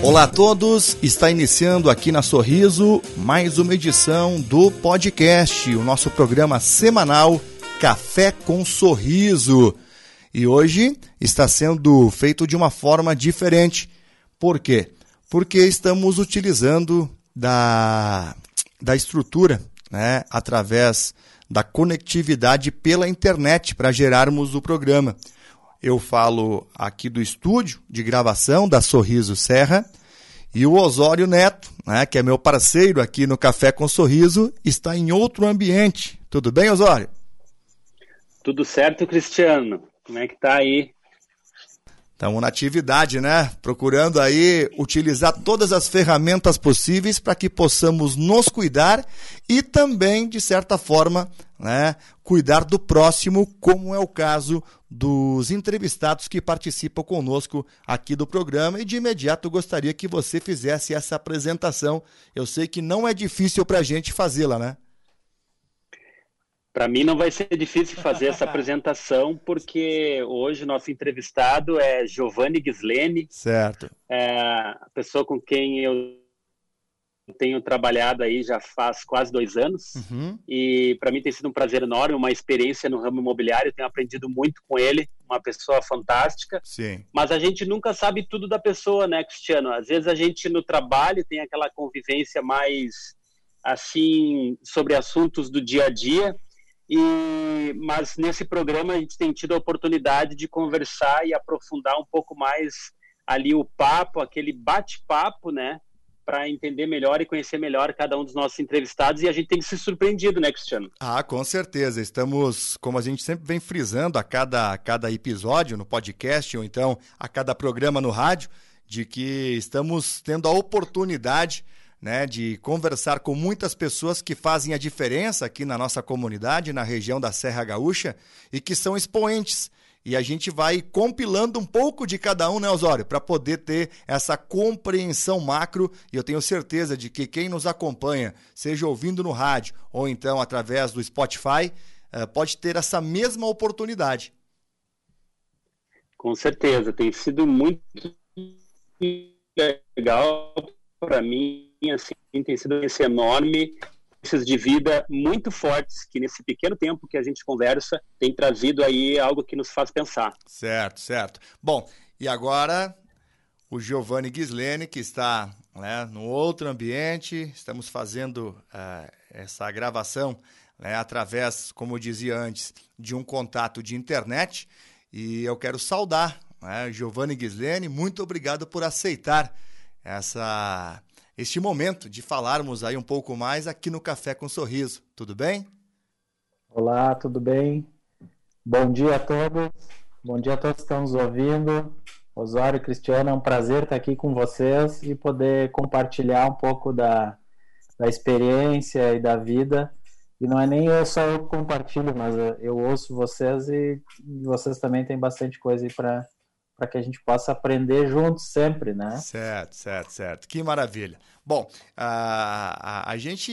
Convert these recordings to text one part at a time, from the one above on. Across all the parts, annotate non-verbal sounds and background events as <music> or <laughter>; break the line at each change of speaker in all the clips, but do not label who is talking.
Olá a todos, está iniciando aqui na Sorriso mais uma edição do podcast, o nosso programa semanal Café com Sorriso. E hoje está sendo feito de uma forma diferente. Por quê? Porque estamos utilizando da, da estrutura, né, através da conectividade pela internet para gerarmos o programa. Eu falo aqui do estúdio de gravação da Sorriso Serra e o Osório Neto, né, que é meu parceiro aqui no Café com Sorriso, está em outro ambiente. Tudo bem, Osório?
Tudo certo, Cristiano. Como é que tá aí?
Estamos na atividade, né? Procurando aí utilizar todas as ferramentas possíveis para que possamos nos cuidar e também, de certa forma, né, cuidar do próximo, como é o caso dos entrevistados que participam conosco aqui do programa. E de imediato gostaria que você fizesse essa apresentação. Eu sei que não é difícil para a gente fazê-la, né?
Para mim não vai ser difícil fazer essa apresentação, porque hoje nosso entrevistado é Giovanni Ghislene.
Certo.
É a pessoa com quem eu tenho trabalhado aí já faz quase dois anos. Uhum. E para mim tem sido um prazer enorme, uma experiência no ramo imobiliário. Tenho aprendido muito com ele, uma pessoa fantástica.
Sim.
Mas a gente nunca sabe tudo da pessoa, né, Cristiano? Às vezes a gente no trabalho tem aquela convivência mais assim sobre assuntos do dia a dia e, mas nesse programa a gente tem tido a oportunidade de conversar e aprofundar um pouco mais ali o papo, aquele bate-papo, né? Para entender melhor e conhecer melhor cada um dos nossos entrevistados e a gente tem se surpreendido, né, Cristiano?
Ah, com certeza. Estamos, como a gente sempre vem frisando a cada, a cada episódio no podcast ou então a cada programa no rádio, de que estamos tendo a oportunidade né, de conversar com muitas pessoas que fazem a diferença aqui na nossa comunidade, na região da Serra Gaúcha, e que são expoentes. E a gente vai compilando um pouco de cada um, né, Osório, para poder ter essa compreensão macro. E eu tenho certeza de que quem nos acompanha, seja ouvindo no rádio ou então através do Spotify, eh, pode ter essa mesma oportunidade.
Com certeza, tem sido muito legal para mim assim, tem sido esse enorme de vida muito fortes que nesse pequeno tempo que a gente conversa tem trazido aí algo que nos faz pensar.
Certo, certo. Bom, e agora o Giovanni Ghislene, que está né, no outro ambiente, estamos fazendo uh, essa gravação né, através, como eu dizia antes, de um contato de internet e eu quero saudar né, Giovanni Ghislene, muito obrigado por aceitar essa este momento de falarmos aí um pouco mais aqui no Café com Sorriso. Tudo bem?
Olá, tudo bem? Bom dia a todos. Bom dia a todos que estão nos ouvindo. Osório e Cristiano, é um prazer estar aqui com vocês e poder compartilhar um pouco da, da experiência e da vida. E não é nem eu só compartilho, mas eu ouço vocês e vocês também têm bastante coisa aí para para que a gente possa aprender juntos sempre, né?
Certo, certo, certo. Que maravilha. Bom, a, a, a gente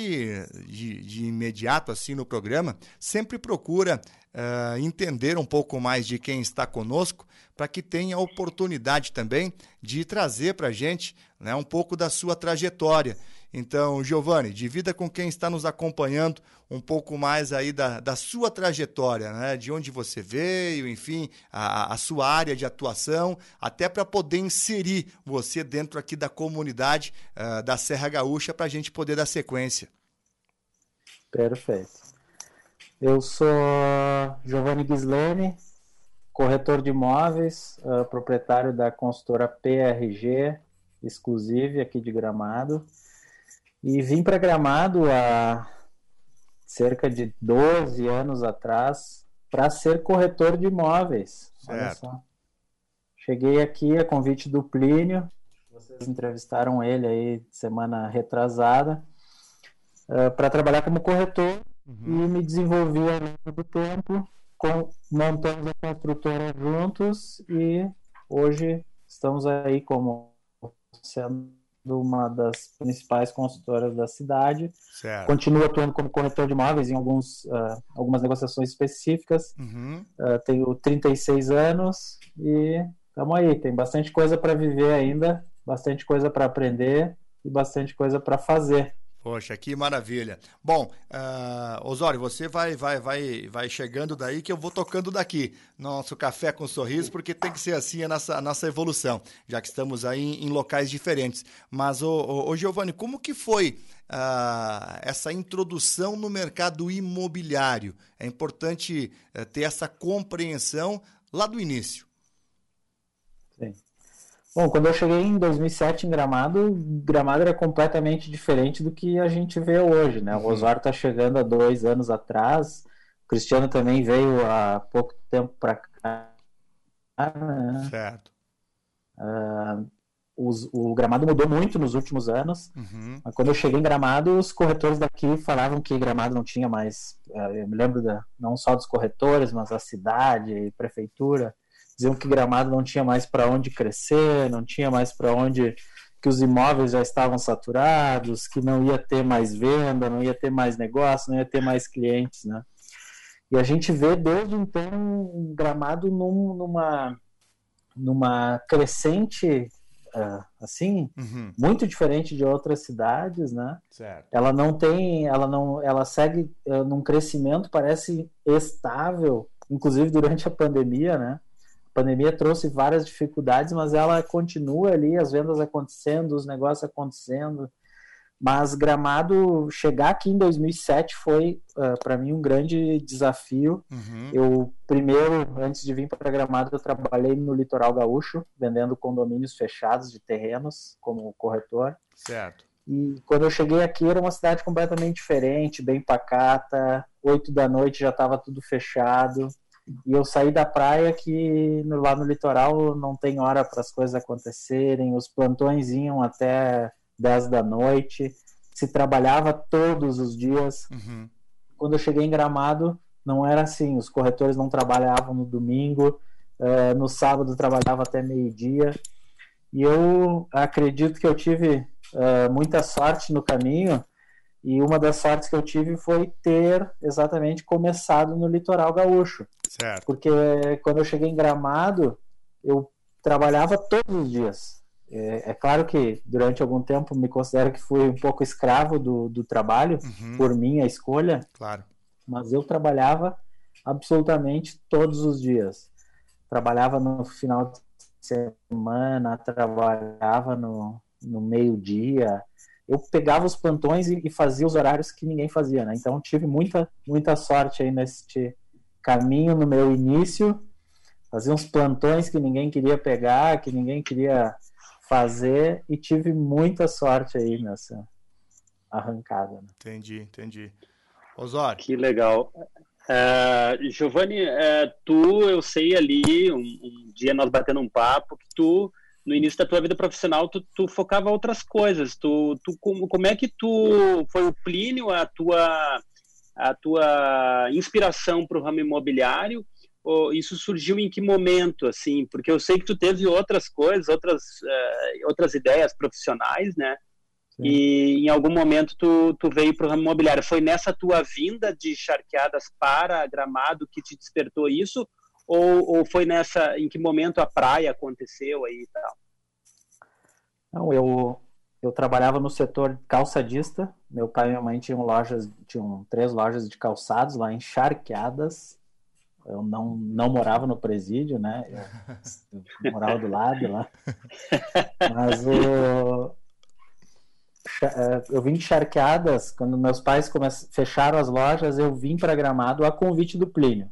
de, de, imediato assim no programa sempre procura uh, entender um pouco mais de quem está conosco para que tenha a oportunidade também de trazer para a gente né, um pouco da sua trajetória. Então, Giovanni, divida com quem está nos acompanhando um pouco mais aí da, da sua trajetória, né? de onde você veio, enfim, a, a sua área de atuação, até para poder inserir você dentro aqui da comunidade uh, da Serra Gaúcha para a gente poder dar sequência.
Perfeito. Eu sou Giovanni Ghislene, corretor de imóveis, uh, proprietário da consultora PRG, exclusive aqui de Gramado. E vim para Gramado há cerca de 12 anos atrás para ser corretor de imóveis. Cheguei aqui a convite do Plínio, vocês entrevistaram ele aí semana retrasada, uh, para trabalhar como corretor uhum. e me desenvolvi ao longo do tempo, com, montamos a construtora juntos e hoje estamos aí como sendo uma das principais consultoras da cidade.
Certo.
Continuo atuando como corretor de imóveis em alguns, uh, algumas negociações específicas.
Uhum.
Uh, tenho 36 anos e estamos aí. Tem bastante coisa para viver ainda, bastante coisa para aprender e bastante coisa para fazer.
Poxa, que maravilha. Bom, uh, Osório, você vai, vai, vai, vai chegando daí que eu vou tocando daqui. Nosso café com sorriso, porque tem que ser assim a nossa, a nossa evolução, já que estamos aí em, em locais diferentes. Mas, ô, ô, ô Giovanni, como que foi uh, essa introdução no mercado imobiliário? É importante uh, ter essa compreensão lá do início.
Bom, quando eu cheguei em 2007 em Gramado, Gramado era completamente diferente do que a gente vê hoje, né? O uhum. Osório está chegando há dois anos atrás, o Cristiano também veio há pouco tempo para cá. Né?
Certo.
Uh, os, o Gramado mudou muito nos últimos anos, uhum. quando eu cheguei em Gramado, os corretores daqui falavam que Gramado não tinha mais. Uh, eu me lembro da, não só dos corretores, mas a cidade, prefeitura diziam que Gramado não tinha mais para onde crescer, não tinha mais para onde que os imóveis já estavam saturados, que não ia ter mais venda, não ia ter mais negócio, não ia ter mais clientes, né? E a gente vê desde então Gramado num, numa numa crescente uh, assim uhum. muito diferente de outras cidades, né?
Certo.
Ela não tem, ela não, ela segue uh, num crescimento parece estável, inclusive durante a pandemia, né? Pandemia trouxe várias dificuldades, mas ela continua ali, as vendas acontecendo, os negócios acontecendo. Mas Gramado chegar aqui em 2007 foi uh, para mim um grande desafio. Uhum. Eu primeiro, antes de vir para Gramado, eu trabalhei no litoral gaúcho, vendendo condomínios fechados de terrenos como corretor.
Certo.
E quando eu cheguei aqui era uma cidade completamente diferente, bem pacata. Oito da noite já estava tudo fechado. E eu saí da praia que lá no litoral não tem hora para as coisas acontecerem, os plantões iam até 10 da noite, se trabalhava todos os dias. Uhum. Quando eu cheguei em Gramado, não era assim, os corretores não trabalhavam no domingo, uh, no sábado trabalhava até meio-dia. E eu acredito que eu tive uh, muita sorte no caminho, e uma das sortes que eu tive foi ter exatamente começado no litoral gaúcho.
Certo.
Porque quando eu cheguei em Gramado, eu trabalhava todos os dias. É, é, claro que durante algum tempo me considero que fui um pouco escravo do, do trabalho, uhum. por minha escolha.
Claro.
Mas eu trabalhava absolutamente todos os dias. Trabalhava no final de semana, trabalhava no, no meio-dia, eu pegava os plantões e, e, fazia os horários que ninguém fazia, né? Então tive muita, muita sorte aí neste caminho no meu início. Fazia uns plantões que ninguém queria pegar, que ninguém queria fazer e tive muita sorte aí nessa arrancada. Né?
Entendi, entendi. Osório.
Que legal. Uh, Giovanni, uh, tu, eu sei ali, um, um dia nós batendo um papo, que tu no início da tua vida profissional tu, tu focava outras coisas. Tu, tu como, como é que tu foi o Plínio a tua a tua inspiração para o ramo imobiliário? Ou isso surgiu em que momento, assim? Porque eu sei que tu teve outras coisas, outras uh, outras ideias profissionais, né? Sim. E em algum momento tu, tu veio para o ramo imobiliário. Foi nessa tua vinda de charqueadas para Gramado que te despertou isso? Ou, ou foi nessa, em que momento a praia aconteceu aí e tal?
Não, eu, eu trabalhava no setor calçadista. Meu pai e minha mãe tinham lojas, tinham três lojas de calçados lá encharqueadas. Eu não, não morava no presídio, né? Eu, eu <laughs> morava do lado lá. <laughs> Mas o, é, eu vim de charqueadas, quando meus pais fecharam as lojas, eu vim para Gramado a convite do Plínio.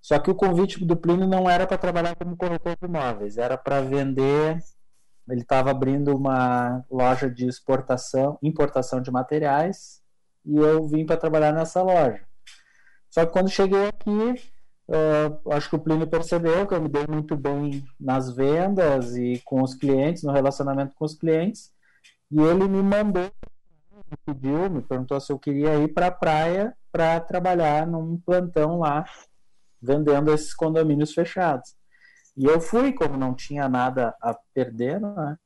Só que o convite do Plínio não era para trabalhar como corretor de imóveis, era para vender. Ele estava abrindo uma loja de exportação, importação de materiais, e eu vim para trabalhar nessa loja. Só que quando cheguei aqui, uh, acho que o Plínio percebeu que eu me dei muito bem nas vendas e com os clientes, no relacionamento com os clientes, e ele me mandou, me pediu, me perguntou se eu queria ir para a praia para trabalhar num plantão lá vendendo esses condomínios fechados. E eu fui, como não tinha nada a perder, né?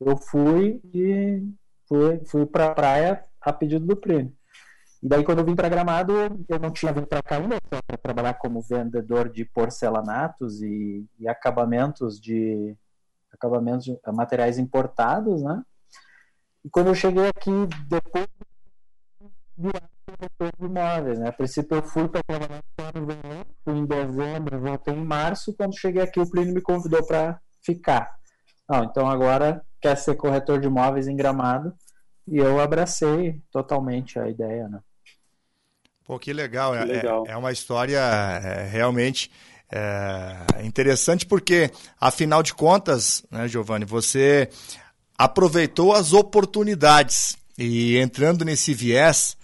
eu fui e fui, fui para a praia a pedido do prêmio. E daí, quando eu vim para Gramado, eu não tinha vindo para cá ainda para trabalhar como vendedor de porcelanatos e, e acabamentos de, acabamentos, de, materiais importados, né? E quando eu cheguei aqui, depois de imóveis, né? A princípio eu fui para trabalhar no verão, fui em dezembro, voltei em março, quando cheguei aqui o Plínio me convidou para ficar. Não, então agora quer ser corretor de imóveis em Gramado e eu abracei totalmente a ideia, né?
Pô, que legal. Que é, legal. É, é, uma história é, realmente é, interessante porque, afinal de contas, né, Giovanni, você aproveitou as oportunidades e entrando nesse viés,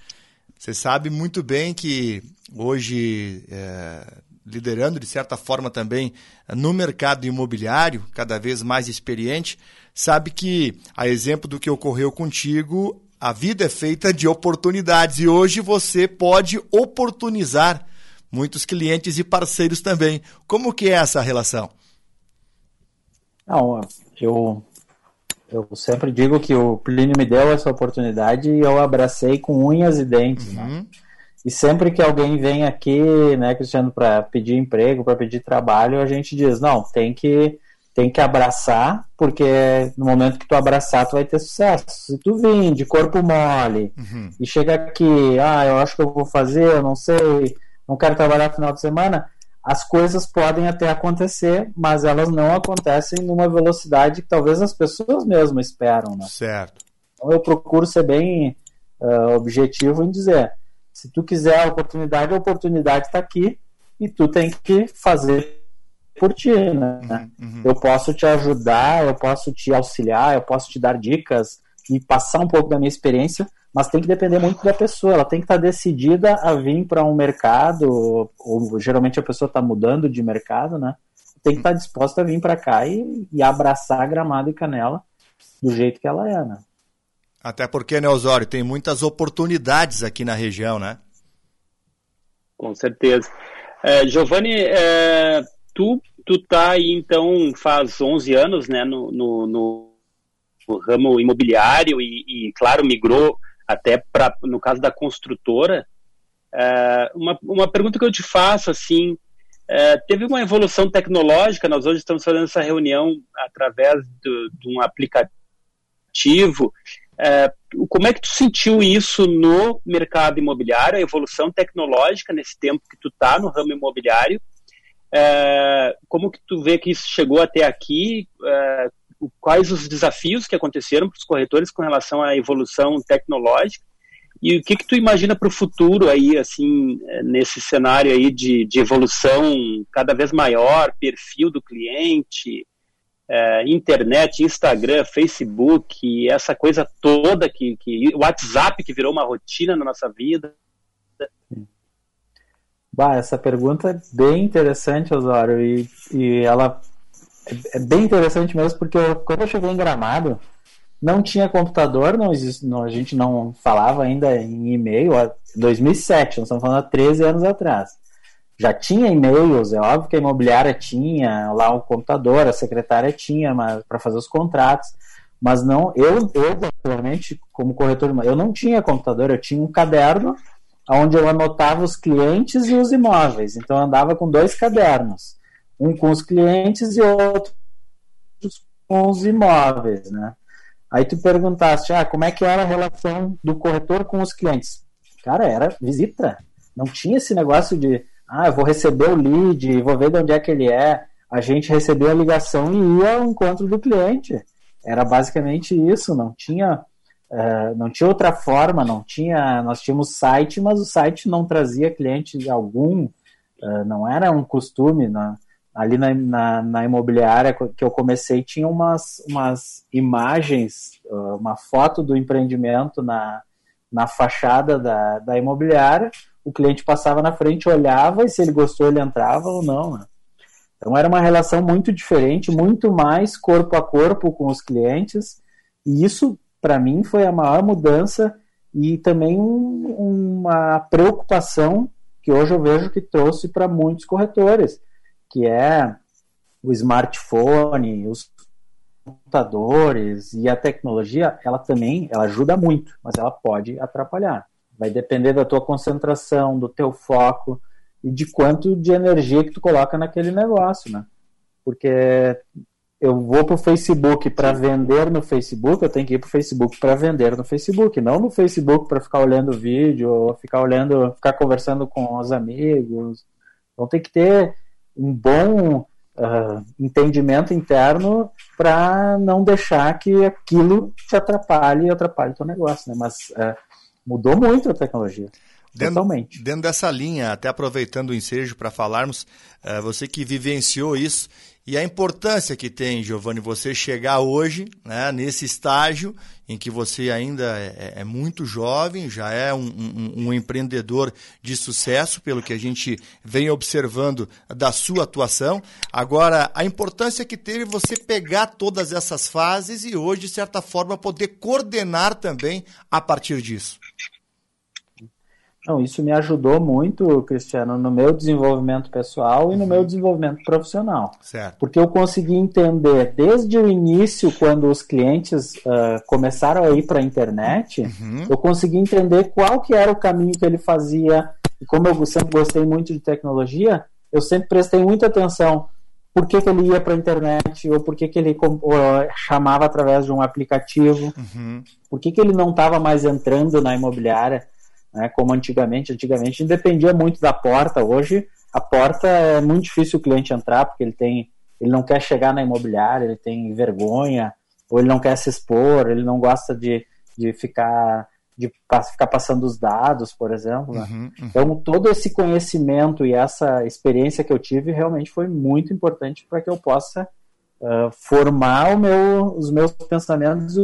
você sabe muito bem que hoje, é, liderando de certa forma também no mercado imobiliário, cada vez mais experiente, sabe que, a exemplo do que ocorreu contigo, a vida é feita de oportunidades e hoje você pode oportunizar muitos clientes e parceiros também. Como que é essa relação?
Não, eu eu sempre digo que o Plínio me deu essa oportunidade e eu abracei com unhas e dentes. Né? Uhum. Né? E sempre que alguém vem aqui, né, Cristiano, para pedir emprego, para pedir trabalho, a gente diz: não, tem que tem que abraçar, porque no momento que tu abraçar, tu vai ter sucesso. Se tu vir de corpo mole uhum. e chega aqui, ah, eu acho que eu vou fazer, eu não sei, não quero trabalhar no final de semana, as coisas podem até acontecer, mas elas não acontecem numa velocidade que talvez as pessoas mesmo esperam, né?
Certo.
Então eu procuro ser bem uh, objetivo em dizer, se tu quiser a oportunidade, a oportunidade está aqui e tu tem que fazer por ti, né? Uhum, uhum. Eu posso te ajudar, eu posso te auxiliar, eu posso te dar dicas e passar um pouco da minha experiência, mas tem que depender muito da pessoa. Ela tem que estar decidida a vir para um mercado, ou geralmente a pessoa está mudando de mercado, né? Tem que estar disposta a vir para cá e, e abraçar Gramado e Canela do jeito que ela é, né?
Até porque, né, Osório, tem muitas oportunidades aqui na região, né?
Com certeza. É, Giovanni, é, tu, tu tá aí, então, faz 11 anos, né, no, no, no ramo imobiliário e, e, claro, migrou até para, no caso da construtora. É, uma, uma pergunta que eu te faço, assim, é, teve uma evolução tecnológica, nós hoje estamos fazendo essa reunião através do, de um aplicativo, é, como é que tu sentiu isso no mercado imobiliário, a evolução tecnológica nesse tempo que tu está no ramo imobiliário, como que tu vê que isso chegou até aqui? Quais os desafios que aconteceram para os corretores com relação à evolução tecnológica? E o que que tu imagina para o futuro aí, assim, nesse cenário aí de, de evolução cada vez maior, perfil do cliente, é, internet, Instagram, Facebook, essa coisa toda que, que WhatsApp que virou uma rotina na nossa vida?
Bah, essa pergunta é bem interessante, Osório, e, e ela é, bem interessante mesmo, porque eu, quando eu cheguei em Gramado, não tinha computador, não, existe, não a gente não falava ainda em e-mail, 2007, nós estamos falando há 13 anos atrás. Já tinha e-mails, é óbvio que a imobiliária tinha lá o computador, a secretária tinha para fazer os contratos, mas não, eu, eu particularmente, como corretor, eu não tinha computador, eu tinha um caderno onde eu anotava os clientes e os imóveis. Então eu andava com dois cadernos, um com os clientes e outro com os imóveis, né? Aí tu perguntaste, ah, como é que era a relação do corretor com os clientes? Cara, era visita. Não tinha esse negócio de, ah, eu vou receber o lead, vou ver de onde é que ele é. A gente recebia a ligação e ia ao encontro do cliente. Era basicamente isso, não tinha Uh, não tinha outra forma, não tinha. Nós tínhamos site, mas o site não trazia cliente algum, uh, não era um costume. Na, ali na, na, na, imobiliária que eu comecei, tinha umas, umas imagens, uh, uma foto do empreendimento na, na fachada da, da imobiliária. O cliente passava na frente, olhava e se ele gostou, ele entrava ou não. Né? Então era uma relação muito diferente, muito mais corpo a corpo com os clientes. E isso para mim foi a maior mudança e também um, uma preocupação que hoje eu vejo que trouxe para muitos corretores, que é o smartphone, os computadores e a tecnologia, ela também ela ajuda muito, mas ela pode atrapalhar. Vai depender da tua concentração, do teu foco e de quanto de energia que tu coloca naquele negócio, né? Porque eu vou para o Facebook para vender no Facebook, eu tenho que ir para o Facebook para vender no Facebook, não no Facebook para ficar olhando vídeo, ou ficar olhando, ficar conversando com os amigos. Então tem que ter um bom uh, entendimento interno para não deixar que aquilo te atrapalhe e atrapalhe o teu negócio, né? Mas uh, mudou muito a tecnologia.
Dentro, Totalmente. Dentro dessa linha, até aproveitando o ensejo para falarmos, uh, você que vivenciou isso e a importância que tem, Giovanni, você chegar hoje, né, nesse estágio em que você ainda é, é muito jovem, já é um, um, um, empreendedor de sucesso, pelo que a gente vem observando da sua atuação. Agora, a importância que teve você pegar todas essas fases e hoje, de certa forma, poder coordenar também a partir disso.
Não, isso me ajudou muito, Cristiano, no meu desenvolvimento pessoal e no meu desenvolvimento profissional.
Certo.
Porque eu consegui entender desde o início, quando os clientes uh, começaram a ir para a internet, uhum. eu consegui entender qual que era o caminho que ele fazia. E como eu sempre gostei muito de tecnologia, eu sempre prestei muita atenção por que, que ele ia para a internet, ou por que, que ele chamava através de um aplicativo, uhum. por que, que ele não estava mais entrando na imobiliária né? Como antigamente, antigamente dependia muito da porta. Hoje a porta é muito difícil o cliente entrar porque ele tem, ele não quer chegar na imobiliária, ele tem vergonha, ou ele não quer se expor, ele não gosta de, de ficar de ficar passando os dados, por exemplo. Né? Uhum, uhum. Então, todo esse conhecimento e essa experiência que eu tive realmente foi muito importante para que eu possa uh, formar meu, os meus pensamentos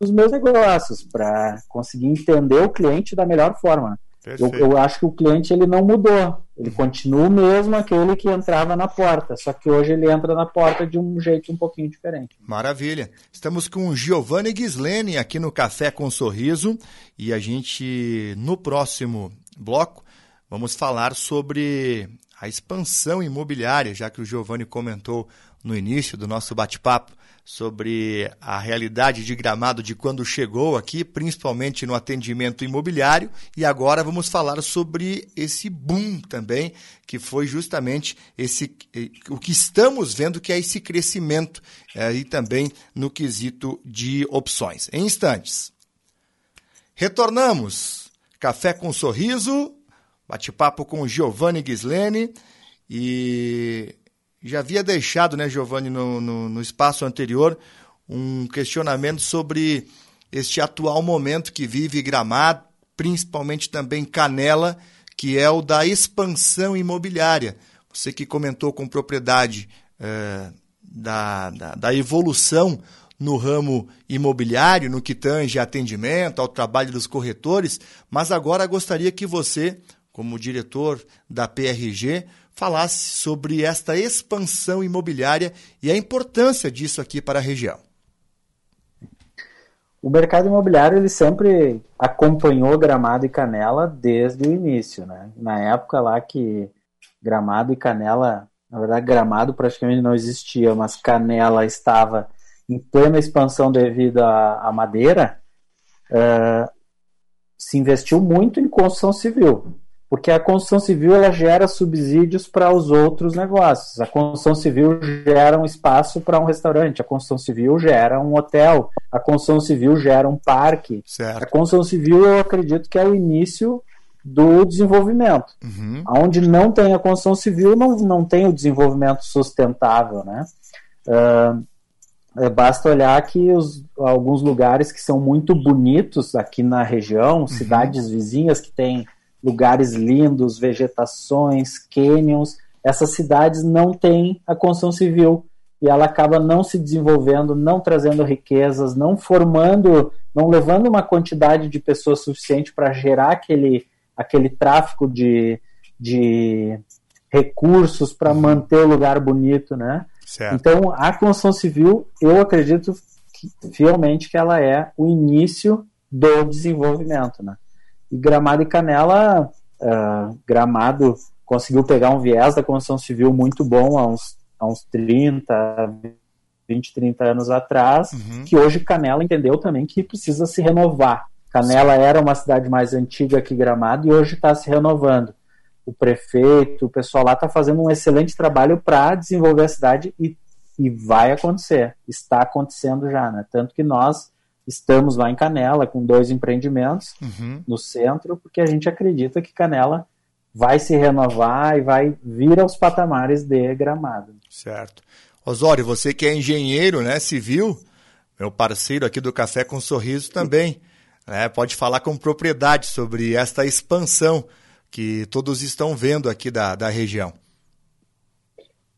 os meus negócios, para conseguir entender o cliente da melhor forma. Eu, eu, acho que o cliente ele não mudou, ele continua o mesmo aquele que entrava na porta, só que hoje ele entra na porta de um jeito um pouquinho diferente.
Maravilha. Estamos com o Giovanni Ghislene aqui no Café com Sorriso e a gente no próximo bloco vamos falar sobre a expansão imobiliária, já que o Giovanni comentou no início do nosso bate-papo sobre a realidade de Gramado de quando chegou aqui, principalmente no atendimento imobiliário, e agora vamos falar sobre esse boom também, que foi justamente esse o que estamos vendo que é esse crescimento é, e também no quesito de opções. Em instantes. Retornamos. Café com sorriso, bate-papo com Giovanni Ghislene e já havia deixado, né, Giovanni, no, no, no espaço anterior, um questionamento sobre este atual momento que vive Gramado, principalmente também Canela, que é o da expansão imobiliária. Você que comentou com propriedade é, da, da, da, evolução no ramo imobiliário, no que tange atendimento, ao trabalho dos corretores, mas agora gostaria que você, como diretor da PRG, falasse sobre esta expansão imobiliária e a importância disso aqui para a região.
O mercado imobiliário ele sempre acompanhou Gramado e Canela desde o início, né? Na época lá que Gramado e Canela, na verdade Gramado praticamente não existia, mas Canela estava em plena expansão devido à, madeira, uh, se investiu muito em construção civil porque a construção civil ela gera subsídios para os outros negócios. A construção civil gera um espaço para um restaurante, a construção civil gera um hotel, a construção civil gera um parque.
Certo.
A construção civil eu acredito que é o início do desenvolvimento. Uhum. Onde não tem a construção civil, não, não tem o desenvolvimento sustentável, né? Uh, basta olhar que os, alguns lugares que são muito bonitos aqui na região, uhum. cidades vizinhas que têm lugares lindos, vegetações, cânions. Essas cidades não têm a construção civil e ela acaba não se desenvolvendo, não trazendo riquezas, não formando, não levando uma quantidade de pessoas suficiente para gerar aquele, aquele tráfico de, de recursos para uhum. manter o lugar bonito, né?
Certo.
Então, a construção civil, eu acredito que, fielmente que ela é o início do desenvolvimento, né? E Gramado e Canela, uh, Gramado conseguiu pegar um viés da construção civil muito bom há uns, há uns 30, 20, 30 anos atrás, uhum. que hoje Canela entendeu também que precisa se renovar. Canela era uma cidade mais antiga que Gramado e hoje está se renovando. O prefeito, o pessoal lá está fazendo um excelente trabalho para desenvolver a cidade e e vai acontecer, está acontecendo já, né? Tanto que nós estamos lá em Canela com dois empreendimentos uhum. no centro, porque a gente acredita que Canela vai se renovar e vai vir aos patamares de Gramado.
Certo. Osório, você que é engenheiro, né, civil, meu parceiro aqui do Café com Sorriso também, né, pode falar com propriedade sobre esta expansão que todos estão vendo aqui da, da região.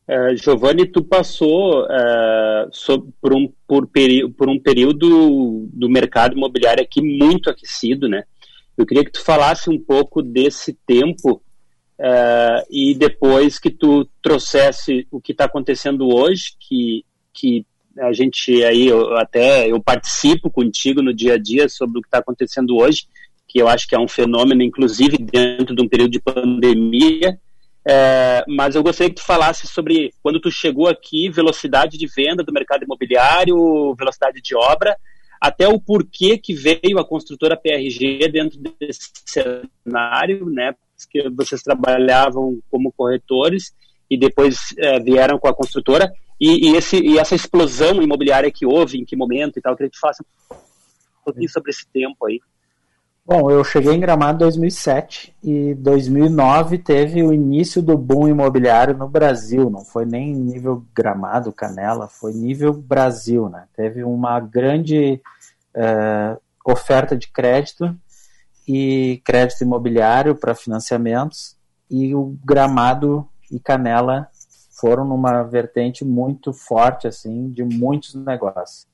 Uh, Giovanni, tu passou uh, so, por, um, por, por, um período do mercado imobiliário aqui muito aquecido, né? Eu queria que tu falasse um pouco desse tempo uh, e depois que tu trouxesse o que está acontecendo hoje, que, que a gente aí, eu, até eu participo contigo no dia a dia sobre o que está acontecendo hoje, que eu acho que é um fenômeno, inclusive dentro de um período de pandemia, é, mas eu gostaria que tu falasse sobre quando tu chegou aqui, velocidade de venda do mercado imobiliário, velocidade de obra, até o porquê que veio a construtora PRG dentro desse cenário, né? Que vocês trabalhavam como corretores e depois é, vieram com a construtora e, e, esse, e essa explosão imobiliária que houve, em que momento e tal, eu queria que tu falasse um pouquinho sobre esse tempo aí.
Bom, eu cheguei em Gramado em 2007 e 2009 teve o início do boom imobiliário no Brasil. Não foi nem nível Gramado, Canela, foi nível Brasil, né? Teve uma grande uh, oferta de crédito e crédito imobiliário para financiamentos e o Gramado e Canela foram numa vertente muito forte assim de muitos negócios.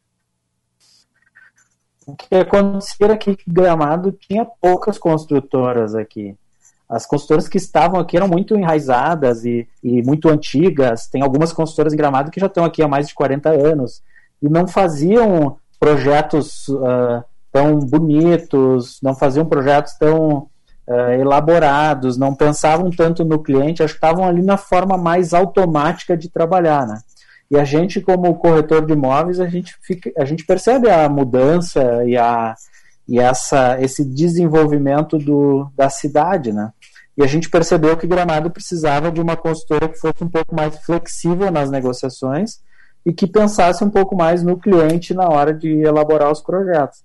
O que acontecia era que Gramado tinha poucas construtoras aqui. As construtoras que estavam aqui eram muito enraizadas e, e muito antigas. Tem algumas construtoras em Gramado que já estão aqui há mais de 40 anos e não faziam projetos uh, tão bonitos, não faziam projetos tão uh, elaborados, não pensavam tanto no cliente, acho que estavam ali na forma mais automática de trabalhar, né? E a gente, como corretor de imóveis, a gente, fica, a gente percebe a mudança e, a, e essa, esse desenvolvimento do, da cidade, né? E a gente percebeu que Gramado precisava de uma consultora que fosse um pouco mais flexível nas negociações e que pensasse um pouco mais no cliente na hora de elaborar os projetos.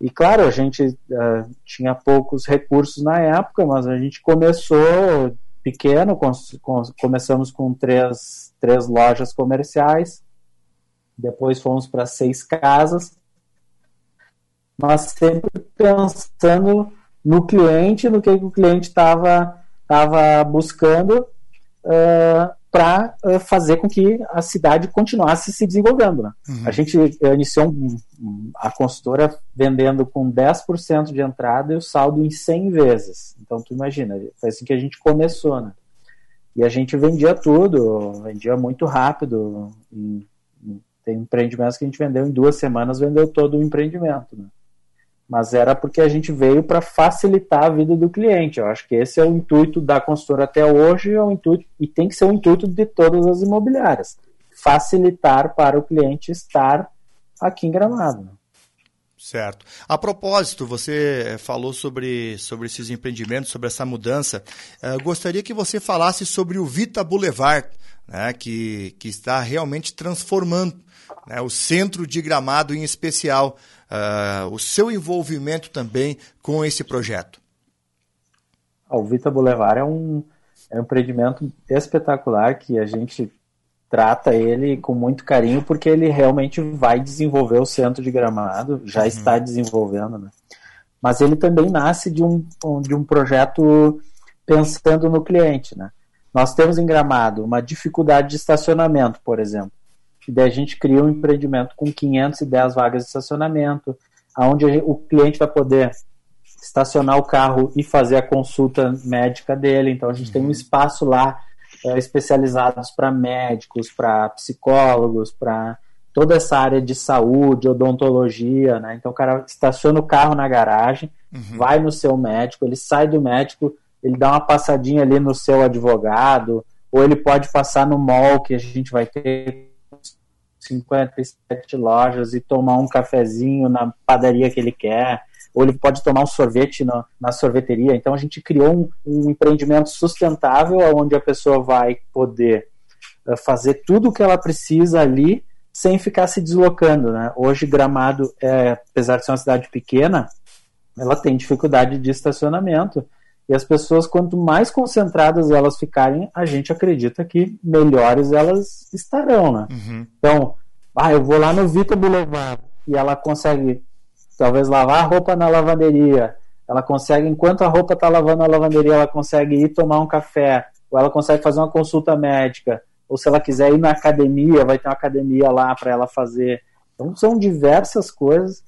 E claro, a gente uh, tinha poucos recursos na época, mas a gente começou pequeno, com, com, começamos com três, três lojas comerciais, depois fomos para seis casas, mas sempre pensando no cliente, no que, o cliente estava tava buscando uh, para uh, fazer com que a cidade continuasse se desenvolvendo. Né? Uhum. A gente iniciou um, um, a consultora vendendo com 10% de entrada e o saldo em 100 vezes. Então, tu imagina, foi assim que a gente começou, né? E a gente vendia tudo, vendia muito rápido. Tem empreendimentos que a gente vendeu em duas semanas, vendeu todo o empreendimento, né? mas era porque a gente veio para facilitar a vida do cliente. Eu acho que esse é o intuito da consultora até hoje é o intuito, e tem que ser o intuito de todas as imobiliárias. Facilitar para o cliente estar aqui em Gramado.
Certo. A propósito, você falou sobre, sobre esses empreendimentos, sobre essa mudança. Uh, gostaria que você falasse sobre o Vita Boulevard, né, que, que está realmente transformando né, o centro de Gramado em especial uh, o seu envolvimento também com esse projeto.
O Vita Boulevard é um, é um empreendimento espetacular que a gente trata ele com muito carinho porque ele realmente vai desenvolver o centro de Gramado, já uhum. está desenvolvendo, né? Mas ele também nasce de um, de um projeto pensando no cliente, né? Nós temos em Gramado uma dificuldade de estacionamento, por exemplo. E daí a gente cria um empreendimento com 510 vagas de estacionamento, onde o cliente vai poder estacionar o carro e fazer a consulta médica dele. Então a gente uhum. tem um uhum. espaço lá é, especializados para médicos, para psicólogos, para toda essa área de saúde, odontologia, né? Então o cara estaciona o carro na garagem, uhum. vai no seu médico, ele sai do médico, ele dá uma passadinha ali no seu advogado, ou ele pode passar no mall que a gente vai ter 57 lojas e tomar um cafezinho na padaria que ele quer, ou ele pode tomar um sorvete na, na sorveteria. Então a gente criou um, um, empreendimento sustentável onde a pessoa vai poder uh, fazer tudo o que ela precisa ali sem ficar se deslocando. Né? Hoje, Gramado, é, apesar de ser uma cidade pequena, ela tem dificuldade de estacionamento. E as pessoas, quanto mais concentradas elas ficarem, a gente acredita que melhores elas estarão. Né? Uhum. Então, ah, eu vou lá no Vita Boulevard e ela consegue talvez lavar a roupa na lavanderia. Ela consegue, enquanto a roupa está lavando na lavanderia, ela consegue ir tomar um café, ou ela consegue fazer uma consulta médica, ou se ela quiser ir na academia, vai ter uma academia lá para ela fazer. Então são diversas coisas.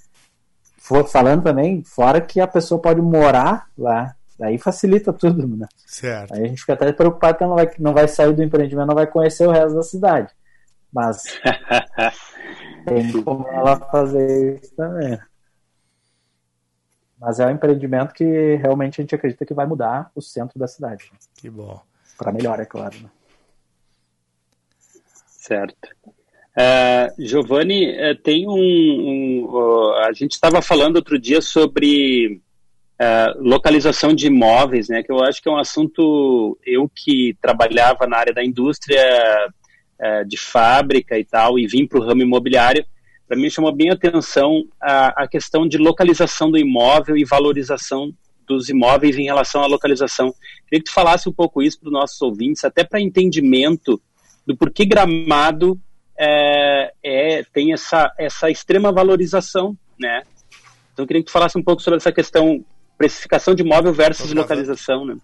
Falando também, fora que a pessoa pode morar lá, aí facilita tudo, né? Certo. Aí a gente fica até preocupado que ela não vai, não vai sair do empreendimento, não vai conhecer o resto da cidade. Mas <laughs> tem como ela fazer isso também. Mas é um empreendimento que realmente a gente acredita que vai mudar o centro da cidade.
Que bom.
Para melhor, é claro. Né?
Certo. Uh, Giovanni, uh, tem um. um uh, a gente estava falando outro dia sobre localização de imóveis, né? Que eu acho que é um assunto. Eu que trabalhava na área da indústria de fábrica e tal, e vim para o ramo imobiliário, para mim chamou bem a atenção a, a questão de localização do imóvel e valorização dos imóveis em relação à localização. Queria que tu falasse um pouco isso para os nossos ouvintes, até para entendimento do porquê Gramado é, é, tem essa, essa extrema valorização, né? Então eu queria que tu falasse um pouco sobre essa questão precificação de imóvel versus localização, né?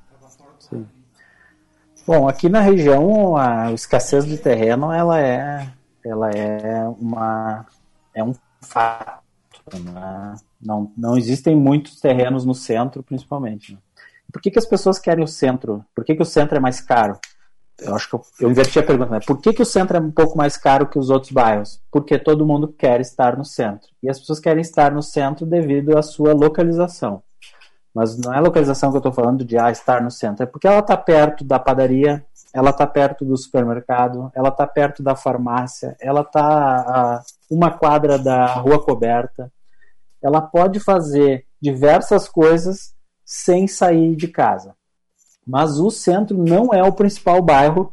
Sim.
Bom, aqui na região a escassez de terreno ela é, ela é uma é um fato. Né? Não, não existem muitos terrenos no centro, principalmente. Né? Por que, que as pessoas querem o centro? Por que, que o centro é mais caro? Eu acho que eu, eu inverti a pergunta. Né? Por que, que o centro é um pouco mais caro que os outros bairros? Porque todo mundo quer estar no centro. E as pessoas querem estar no centro devido à sua localização. Mas não é localização que eu estou falando de ah, estar no centro, é porque ela está perto da padaria, ela está perto do supermercado, ela está perto da farmácia, ela está a uma quadra da rua coberta. Ela pode fazer diversas coisas sem sair de casa. Mas o centro não é o principal bairro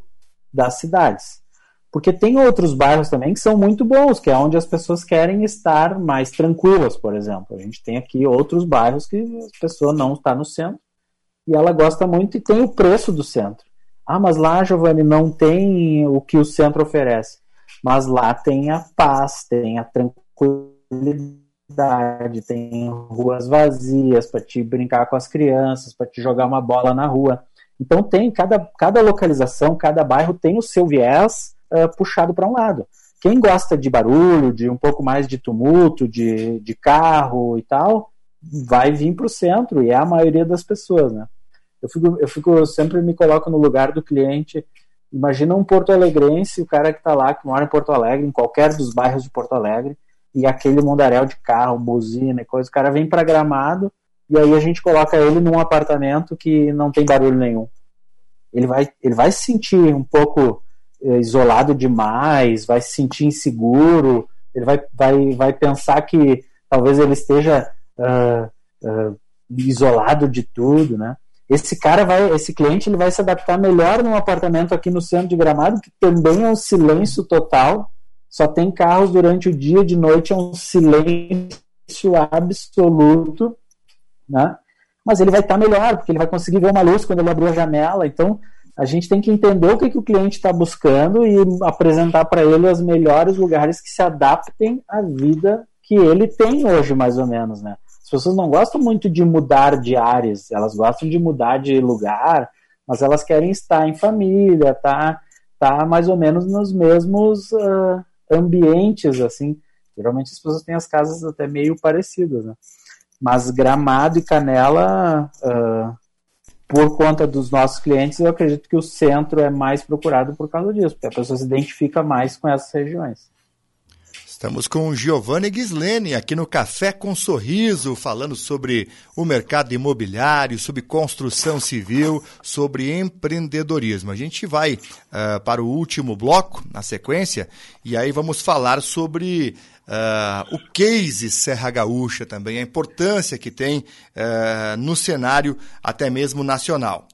das cidades. Porque tem outros bairros também que são muito bons, que é onde as pessoas querem estar mais tranquilas, por exemplo. A gente tem aqui outros bairros que a pessoa não está no centro e ela gosta muito e tem o preço do centro. Ah, mas lá, Giovanni, não tem o que o centro oferece. Mas lá tem a paz, tem a tranquilidade, tem ruas vazias para te brincar com as crianças, para te jogar uma bola na rua. Então tem cada, cada localização, cada bairro tem o seu viés uh, puxado para um lado. Quem gosta de barulho, de um pouco mais de tumulto, de, de carro e tal, vai vir para o centro, e é a maioria das pessoas, né? Eu fico, eu fico sempre me coloco no lugar do cliente. Imagina um porto alegrense, o cara que está lá, que mora em Porto Alegre, em qualquer dos bairros de Porto Alegre, e aquele mundaréu de carro, buzina e coisa, o cara vem para Gramado e aí a gente coloca ele num apartamento que não tem barulho nenhum. Ele vai, ele vai se sentir um pouco eh, isolado demais, vai se sentir inseguro, ele vai, vai, vai pensar que talvez ele esteja uh, uh, isolado de tudo, né? Esse cara vai, esse cliente, ele vai se adaptar melhor num apartamento aqui no centro de Gramado, que também é um silêncio total, só tem carros durante o dia, de noite é um silêncio absoluto, né? Mas ele vai estar melhor, porque ele vai conseguir ver uma luz quando ele abrir a janela. Então, a gente tem que entender o que, que o cliente está buscando e apresentar para ele os melhores lugares que se adaptem à vida que ele tem hoje, mais ou menos, né? As pessoas não gostam muito de mudar de áreas, elas gostam de mudar de lugar, mas elas querem estar em família, tá, tá mais ou menos nos mesmos uh, ambientes, assim. Geralmente as pessoas têm as casas até meio parecidas, né? Mas Gramado e Canela, uh, por conta dos nossos clientes, eu acredito que o centro é mais procurado por causa disso, porque a pessoa se identifica mais com essas regiões.
Estamos com Giovanni Ghislene aqui no Café com Sorriso, falando sobre o mercado imobiliário, sobre construção civil, sobre empreendedorismo. A gente vai uh, para o último bloco, na sequência, e aí vamos falar sobre uh, o case Serra Gaúcha também, a importância que tem uh, no cenário até mesmo nacional.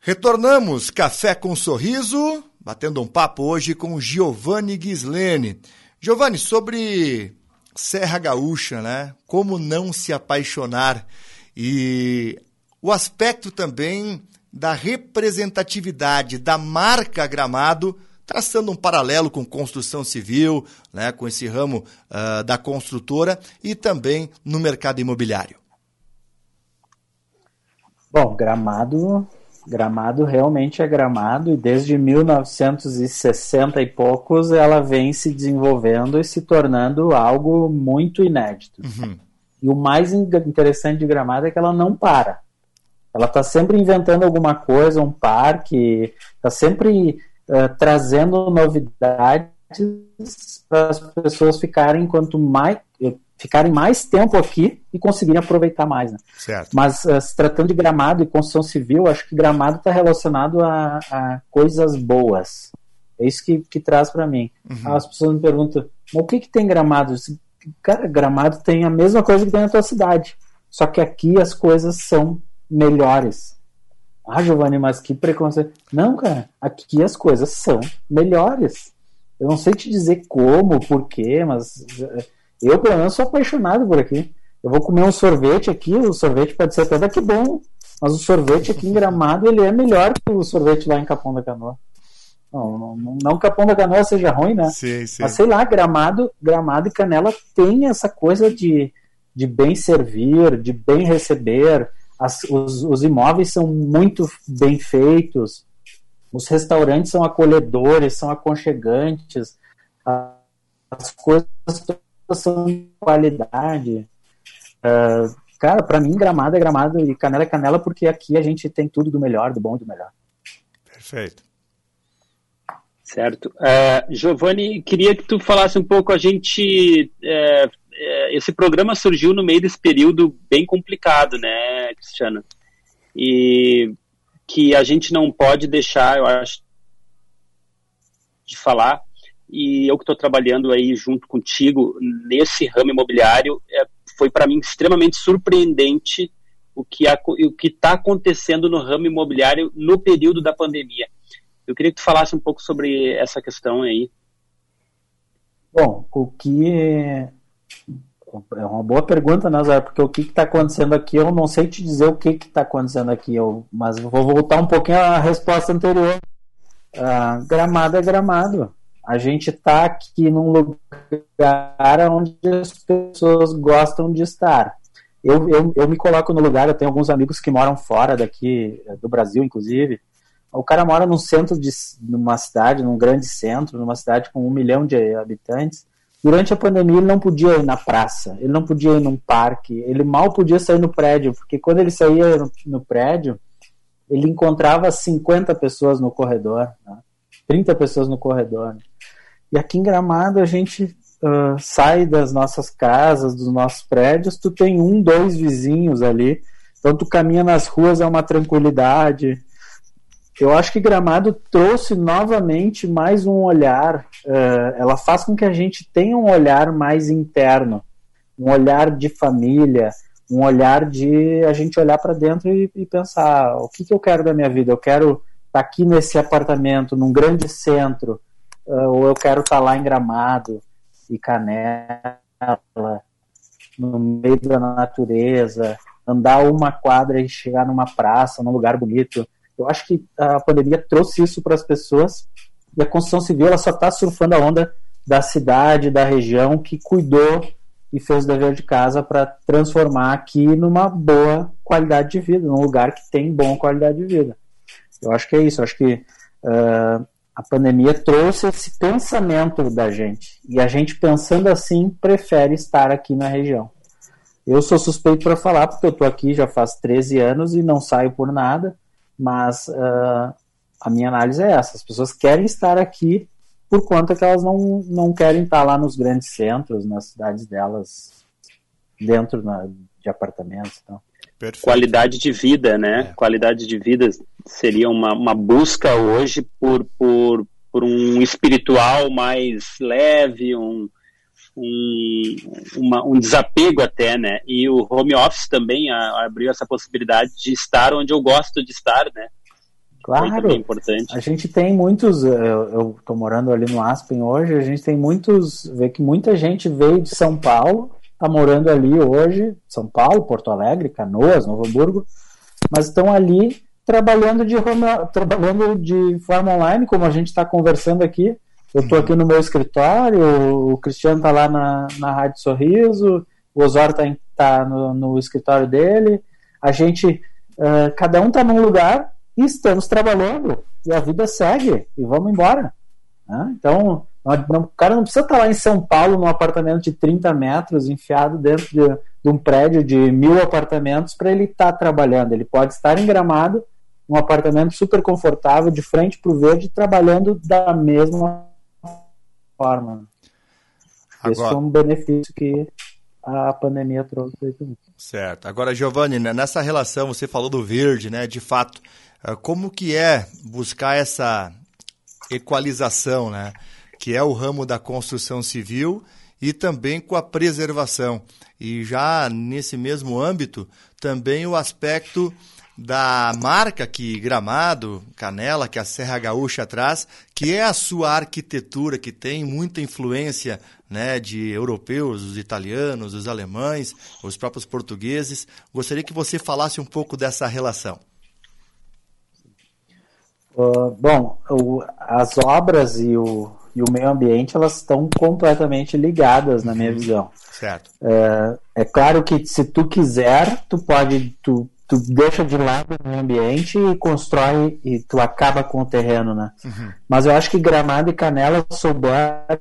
Retornamos Café com Sorriso batendo um papo hoje com Giovanni Ghislene. Giovanni, sobre Serra Gaúcha, né? Como não se apaixonar e o aspecto também da representatividade da marca Gramado, traçando um paralelo com construção civil, né, com esse ramo uh, da construtora e também no mercado imobiliário.
Bom, Gramado, Gramado realmente é Gramado e desde 1960 e poucos ela vem se desenvolvendo e se tornando algo muito inédito. Uhum. E o mais interessante de Gramado é que ela não para. Ela está sempre inventando alguma coisa, um parque, está sempre uh, trazendo novidades para as pessoas ficarem quanto mais ficarem mais tempo aqui e conseguirem aproveitar mais. Né? Mas uh, se tratando de gramado e construção civil, acho que gramado está relacionado a, a, coisas boas. É isso que, que traz para mim. Uhum. As pessoas me perguntam, o que, que tem gramado? Cara, gramado tem a mesma coisa que tem na tua cidade. Só que aqui as coisas são melhores. Ah, Giovanni, mas que preconceito. Não, cara, aqui as coisas são melhores. Eu não sei te dizer como, por quê, mas eh, eu, pelo menos, sou apaixonado por aqui. Eu vou comer um sorvete aqui, o sorvete pode ser até daqui bom, mas o sorvete aqui em Gramado ele é melhor que o sorvete lá em Capão da Canoa. Não, não, não Capão da Canoa seja ruim, né?
Sim, sim.
Mas sei lá, Gramado, Gramado e Canela tem essa coisa de, de bem servir, de bem receber, as, os, os imóveis são muito bem feitos, os restaurantes são acolhedores, são aconchegantes, as coisas são de qualidade. Uh, cara, para mim, gramado é gramado e canela é canela, porque aqui a gente tem tudo do melhor, do bom e do melhor.
Perfeito.
Certo. Uh, Giovanni, queria que tu falasse um pouco, a gente uh, esse programa surgiu no meio desse período bem complicado, né, Cristiano? E que a gente não pode deixar, eu acho, de falar. E eu que estou trabalhando aí junto contigo nesse ramo imobiliário, é, foi para mim extremamente surpreendente o que está acontecendo no ramo imobiliário no período da pandemia. Eu queria que tu falasse um pouco sobre essa questão aí.
Bom, o que é uma boa pergunta, Nazar, porque o que está acontecendo aqui, eu não sei te dizer o que está acontecendo aqui, eu, mas vou voltar um pouquinho à resposta anterior. Ah, gramado é gramado. A gente está aqui num lugar onde as pessoas gostam de estar. Eu, eu, eu me coloco no lugar, eu tenho alguns amigos que moram fora daqui, do Brasil, inclusive. O cara mora num centro de numa cidade, num grande centro, numa cidade com um milhão de habitantes Durante a pandemia, ele não podia ir na praça, ele não podia ir num parque, ele mal podia sair no prédio, porque quando ele saía no, no prédio, ele encontrava 50 pessoas no corredor, né? 30 pessoas no corredor. E aqui em Gramado, a gente uh, sai das nossas casas, dos nossos prédios, tu tem um, dois vizinhos ali, então tu caminha nas ruas, é uma tranquilidade, eu acho que Gramado trouxe novamente mais um olhar, uh, ela faz com que a gente tenha um olhar mais interno, um olhar de família, um olhar de a gente olhar para dentro e, e, pensar: o que, que eu quero da minha vida? Eu quero estar tá aqui nesse apartamento, num grande centro, ou eu quero estar tá lá em Gramado e Canela, no meio da natureza, andar uma quadra e chegar numa praça, num lugar bonito eu acho que a pandemia trouxe isso para as pessoas e a construção civil ela só está surfando a onda da cidade, da região que cuidou e fez o dever de casa para transformar aqui numa boa qualidade de vida, num lugar que tem boa qualidade de vida. Eu acho que é isso. Eu acho que uh, a pandemia trouxe esse pensamento da gente e a gente pensando assim prefere estar aqui na região. Eu sou suspeito para falar porque eu estou aqui já faz 13 anos e não saio por nada. Mas uh, a minha análise é essa: as pessoas querem estar aqui por conta que elas não, não querem estar lá nos grandes centros, nas cidades delas, dentro na, de apartamentos. Então.
Qualidade de vida, né? É. Qualidade de vida seria uma, uma busca hoje por, por, por um espiritual mais leve, um, um, uma, um desapego até, né? E o home office também a, abriu essa possibilidade de estar onde eu gosto de estar, né?
Claro, importante. A gente tem muitos, eu estou morando ali no Aspen hoje, a gente tem muitos, vê que muita gente veio de São Paulo, está morando ali hoje, São Paulo, Porto Alegre, Canoas, Novo Hamburgo, mas estão ali trabalhando de, home, trabalhando de forma online, como a gente está conversando aqui. Eu estou aqui no meu escritório, o Cristiano está lá na, na Rádio Sorriso, o Osório está tá no, no, escritório dele. A gente, uh, cada um está num lugar e estamos trabalhando e a vida segue e vamos embora. Né? Então, não, o cara não precisa estar lá em São Paulo num apartamento de 30 metros enfiado dentro de, de um prédio de mil apartamentos para ele estar tá trabalhando. Ele pode estar em Gramado, um apartamento super confortável, de frente para o verde, trabalhando da mesma forma. Agora... Esse foi um benefício que a pandemia trouxe.
Certo. Agora, Giovanni, né, nessa relação, você falou do verde, né? De fato, ah, como que é buscar essa equalização, né? Que é o ramo da construção civil e também com a preservação. E já nesse mesmo âmbito, também o aspecto da marca que Gramado, Canela, que a Serra Gaúcha traz, que é a sua arquitetura, que tem muita influência né, de europeus, os italianos, os alemães, os próprios portugueses. Gostaria que você falasse um pouco dessa relação.
Uh, bom, o, as obras e o, e o meio ambiente elas estão completamente ligadas na minha uhum. visão.
Certo.
É, é claro que se tu quiser, tu pode, tu tu deixa de lado o meio ambiente e constrói e tu acaba com o terreno, né? Uhum. Mas eu acho que Gramado e Canela souberam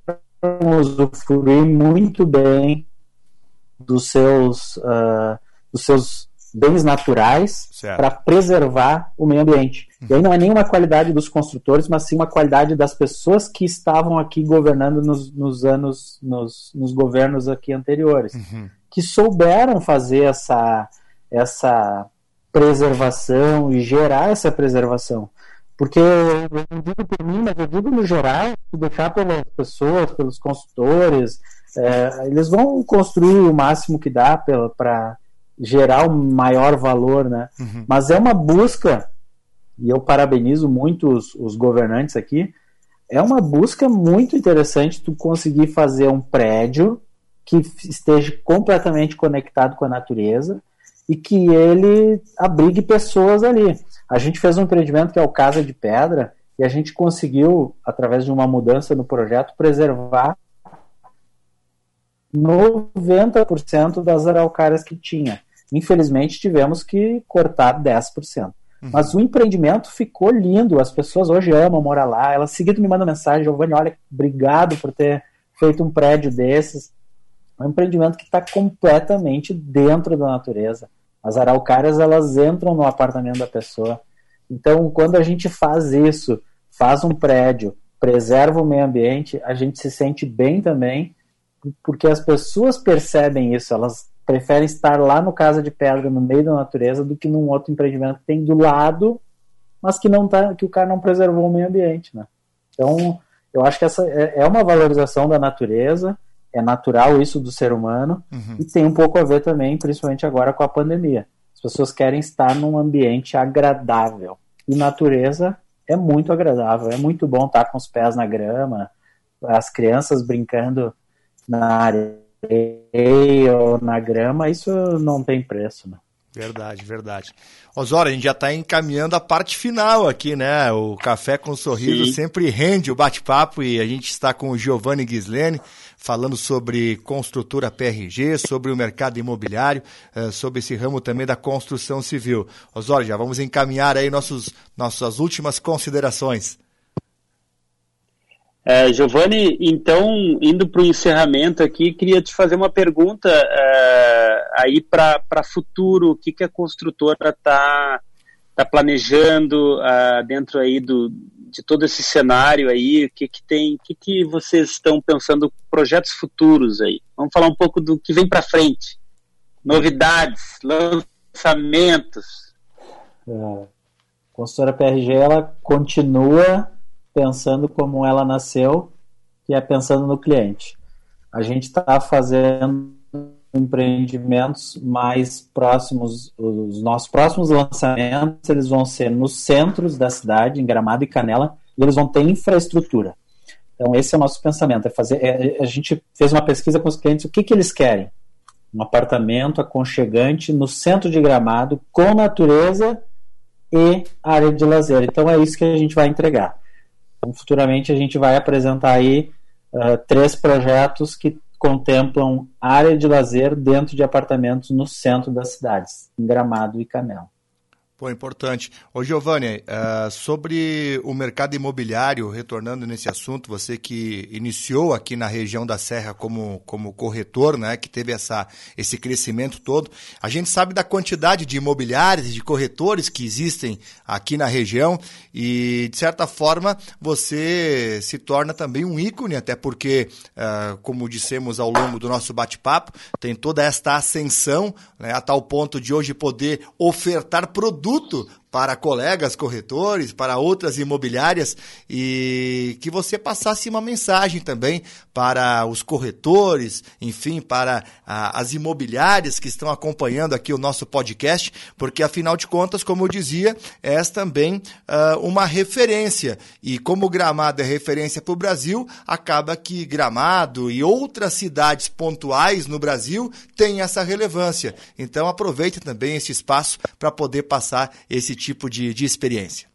usufruir muito bem dos seus, uh, dos seus bens naturais para preservar o meio ambiente. Uhum. E aí não é nenhuma qualidade dos construtores, mas sim uma qualidade das pessoas que estavam aqui governando nos, nos anos, nos, nos governos aqui anteriores, uhum. que souberam fazer essa essa preservação e gerar essa preservação. Porque eu não digo por mim, mas eu digo no geral, se deixar pelas pessoas, pelos consultores, é, eles vão construir o máximo que dá para gerar o maior valor, né? Uhum. Mas é uma busca, e eu parabenizo muito os, os governantes aqui, é uma busca muito interessante tu conseguir fazer um prédio que esteja completamente conectado com a natureza, e que ele abrigue pessoas ali. A gente fez um empreendimento que é o Casa de Pedra e a gente conseguiu, através de uma mudança no projeto, preservar 90% das araucárias que tinha. Infelizmente, tivemos que cortar 10%. Uhum. Mas o empreendimento ficou lindo, as pessoas hoje amam morar lá. Elas seguido me mandam mensagem, Giovanni, olha, obrigado por ter feito um prédio desses. É um empreendimento que está completamente dentro da natureza. As araucárias elas entram no apartamento da pessoa. Então, quando a gente faz isso, faz um prédio, preserva o meio ambiente, a gente se sente bem também, porque as pessoas percebem isso, elas preferem estar lá no Casa de Pedra, no meio da natureza, do que num outro empreendimento que tem do lado, mas que não tá, que o cara não preservou o meio ambiente, né? Então, eu acho que essa é, é uma valorização da natureza, é natural isso do ser humano uhum. e tem um pouco a ver também, principalmente agora com a pandemia. As pessoas querem estar num ambiente agradável e natureza é muito agradável, é muito bom estar com os pés na grama, as crianças brincando na areia ou na grama, isso não tem preço, né?
Verdade, verdade. Osório, a gente já está encaminhando a parte final aqui, né? O Café com Sorriso Sim. sempre rende o bate-papo e a gente está com o Giovanni Ghislene falando sobre construtora PRG, sobre o mercado imobiliário, eh, sobre esse ramo também da construção civil. Osório, já vamos encaminhar aí nossos, nossas últimas considerações.
É, Giovanni, então, indo para o encerramento aqui, queria te fazer uma pergunta é, aí para futuro, o que, que a construtora está tá planejando uh, dentro aí do, de todo esse cenário aí, o que, que tem, o que, que vocês estão pensando, projetos futuros aí? Vamos falar um pouco do que vem para frente. Novidades, lançamentos.
É, a consultora PRG ela continua pensando como ela nasceu, que é pensando no cliente. A gente está fazendo empreendimentos mais próximos, os nossos próximos lançamentos, eles vão ser nos centros da cidade, em Gramado e Canela, e eles vão ter infraestrutura. Então, esse é o nosso pensamento, é fazer, é, a gente fez uma pesquisa com os clientes, o que, que eles querem? Um apartamento aconchegante no centro de Gramado, com natureza e área de lazer. Então, é isso que a gente vai entregar. Então, futuramente, a gente vai apresentar aí uh, três projetos que contemplam área de lazer dentro de apartamentos no centro das cidades, em Gramado e Canela.
Pô, importante. Ô, Giovanni, uh, sobre o mercado imobiliário, retornando nesse assunto, você que iniciou aqui na região da Serra como, como corretor, né, que teve essa, esse crescimento todo, a gente sabe da quantidade de imobiliários de corretores que existem aqui na região e, de certa forma, você se torna também um ícone, até porque, uh, como dissemos ao longo do nosso bate-papo, tem toda esta ascensão, né, a tal ponto de hoje poder ofertar produtos produto para colegas corretores, para outras imobiliárias e que você passasse uma mensagem também para os corretores, enfim, para a, as imobiliárias que estão acompanhando aqui o nosso podcast, porque afinal de contas, como eu dizia, és também uh, uma referência e como Gramado é referência para o Brasil, acaba que Gramado e outras cidades pontuais no Brasil têm essa relevância. Então aproveite também esse espaço para poder passar esse tipo de, de experiência?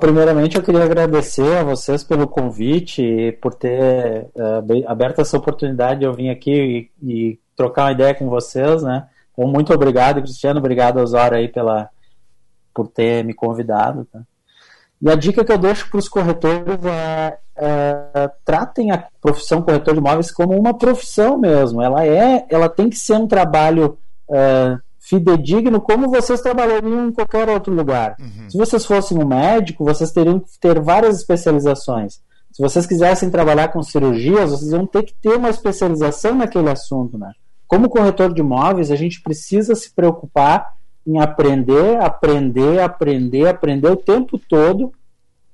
Primeiramente, eu queria agradecer a vocês pelo convite e por ter uh, aberto essa oportunidade de eu vir aqui e, e, trocar uma ideia com vocês, né? Então, muito obrigado, Cristiano, obrigado, Osório, aí pela, por ter me convidado, tá? E a dica que eu deixo para os corretores é, é, tratem a profissão corretor de imóveis como uma profissão mesmo. Ela é, ela tem que ser um trabalho é, fidedigno como vocês trabalhariam em qualquer outro lugar. Uhum. Se vocês fossem um médico, vocês teriam que ter várias especializações. Se vocês quisessem trabalhar com cirurgias, vocês iam ter que ter uma especialização naquele assunto, né? Como corretor de imóveis, a gente precisa se preocupar em aprender, aprender, aprender, aprender o tempo todo,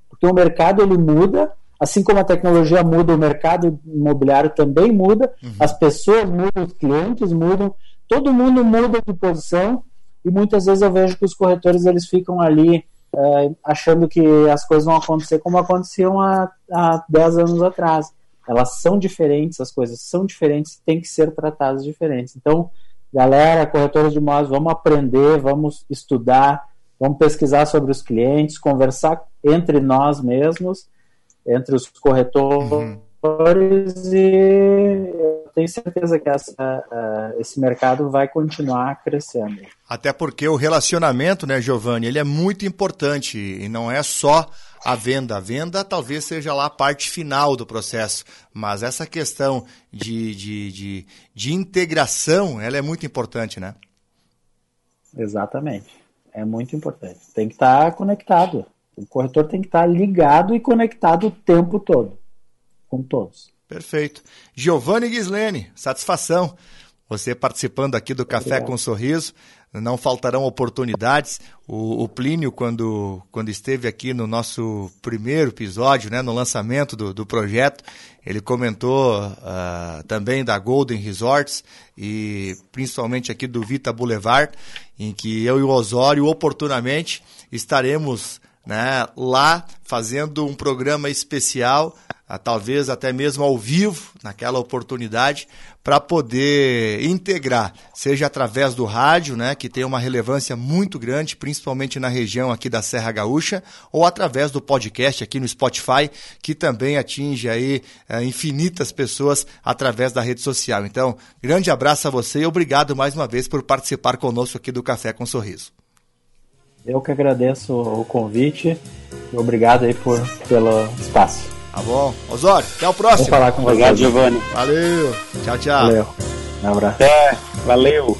porque o mercado ele muda, assim como a tecnologia muda, o mercado imobiliário também muda, uhum. as pessoas mudam, os clientes mudam, todo mundo muda de posição e muitas vezes eu vejo que os corretores eles ficam ali é, achando que as coisas vão acontecer como aconteciam há, há 10 anos atrás. Elas são diferentes, as coisas são diferentes, têm que ser tratadas diferentes. Então, galera, corretores de imóveis, vamos aprender, vamos estudar, vamos pesquisar sobre os clientes, conversar entre nós mesmos, entre os corretores uhum. E tenho certeza que essa, uh, esse mercado vai continuar crescendo.
Até porque o relacionamento, né, Giovanni, ele é muito importante e não é só a venda. A venda talvez seja lá a parte final do processo, mas essa questão de, de, de, de integração, ela é muito importante, né?
Exatamente. É muito importante. Tem que estar conectado. O corretor tem que estar ligado e conectado o tempo todo, com todos.
Perfeito. Giovanni Gislene, satisfação. Você participando aqui do Café Obrigado. com Sorriso. Não faltarão oportunidades. O, o, Plínio, quando, quando esteve aqui no nosso primeiro episódio, né, no lançamento do, do projeto, ele comentou uh, também da Golden Resorts e principalmente aqui do Vita Boulevard, em que eu e o Osório, oportunamente, estaremos né, lá fazendo um programa especial talvez até mesmo ao vivo, naquela oportunidade, para poder integrar, seja através do rádio, né, que tem uma relevância muito grande, principalmente na região aqui da Serra Gaúcha, ou através do podcast aqui no Spotify, que também atinge aí é, infinitas pessoas através da rede social. Então, grande abraço a você e obrigado mais uma vez por participar conosco aqui do Café com Sorriso.
Eu que agradeço o convite e obrigado aí por, pelo espaço.
Tá bom. Osório, até o próximo. Vou
falar com
Obrigado, Giovanni.
Valeu. Tchau, tchau.
Valeu. Um abraço.
Até. Valeu.